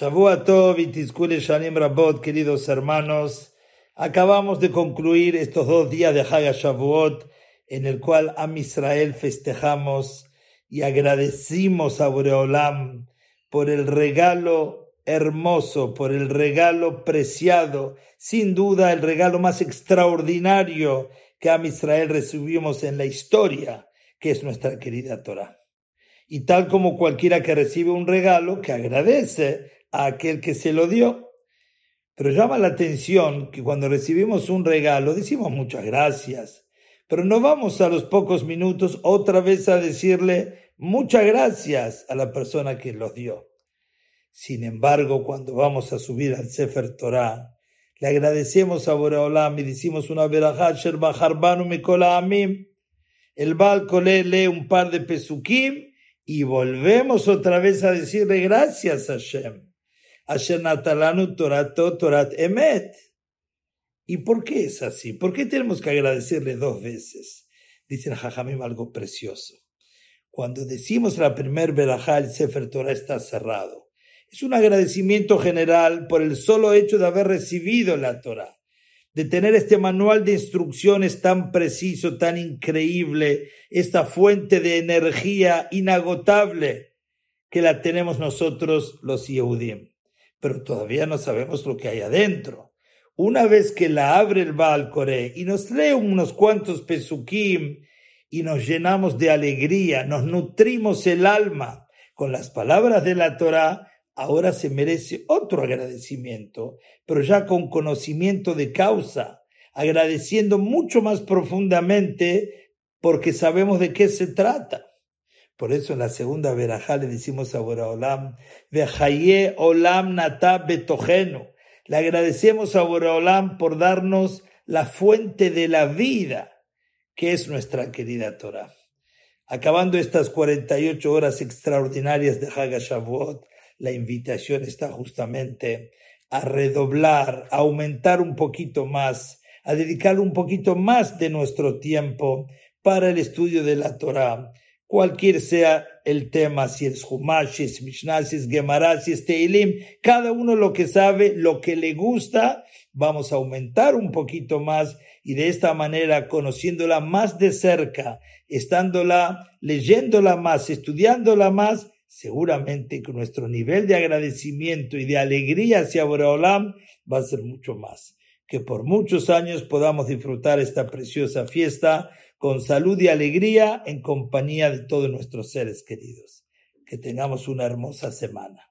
Shavuot y Shanim Rabot, queridos hermanos, acabamos de concluir estos dos días de Haga Shavuot, en el cual a Israel festejamos y agradecimos a Boreolam por el regalo hermoso, por el regalo preciado, sin duda el regalo más extraordinario que a Israel recibimos en la historia, que es nuestra querida Torah. Y tal como cualquiera que recibe un regalo, que agradece, a aquel que se lo dio. Pero llama la atención que cuando recibimos un regalo decimos muchas gracias, pero no vamos a los pocos minutos otra vez a decirle muchas gracias a la persona que los dio. Sin embargo, cuando vamos a subir al Sefer Torah, le agradecemos a Boreolam y decimos una verajá, Sherbaharbanu Mikola Amim. El Baal lee un par de pesukim y volvemos otra vez a decirle gracias a Shem. ¿Y por qué es así? ¿Por qué tenemos que agradecerle dos veces? Dice el Jajamim algo precioso. Cuando decimos la primer verajá, el Sefer Torah está cerrado. Es un agradecimiento general por el solo hecho de haber recibido la Torah, de tener este manual de instrucciones tan preciso, tan increíble, esta fuente de energía inagotable que la tenemos nosotros los Yehudim pero todavía no sabemos lo que hay adentro. Una vez que la abre el Baal Coré y nos lee unos cuantos pesukim y nos llenamos de alegría, nos nutrimos el alma con las palabras de la Torah, ahora se merece otro agradecimiento, pero ya con conocimiento de causa, agradeciendo mucho más profundamente porque sabemos de qué se trata. Por eso en la segunda verajá le decimos a Boraolam, Vejaye Olam Natab Betojenu. Le agradecemos a Boraolam por darnos la fuente de la vida, que es nuestra querida Torah. Acabando estas 48 horas extraordinarias de Haga Shavuot, la invitación está justamente a redoblar, a aumentar un poquito más, a dedicar un poquito más de nuestro tiempo para el estudio de la Torah cualquier sea el tema, si es Humash, si es Mishnah, si es Gemara, si es Teilim, cada uno lo que sabe, lo que le gusta, vamos a aumentar un poquito más y de esta manera, conociéndola más de cerca, estándola, leyéndola más, estudiándola más, seguramente que nuestro nivel de agradecimiento y de alegría hacia Boreolam va a ser mucho más. Que por muchos años podamos disfrutar esta preciosa fiesta con salud y alegría en compañía de todos nuestros seres queridos. Que tengamos una hermosa semana.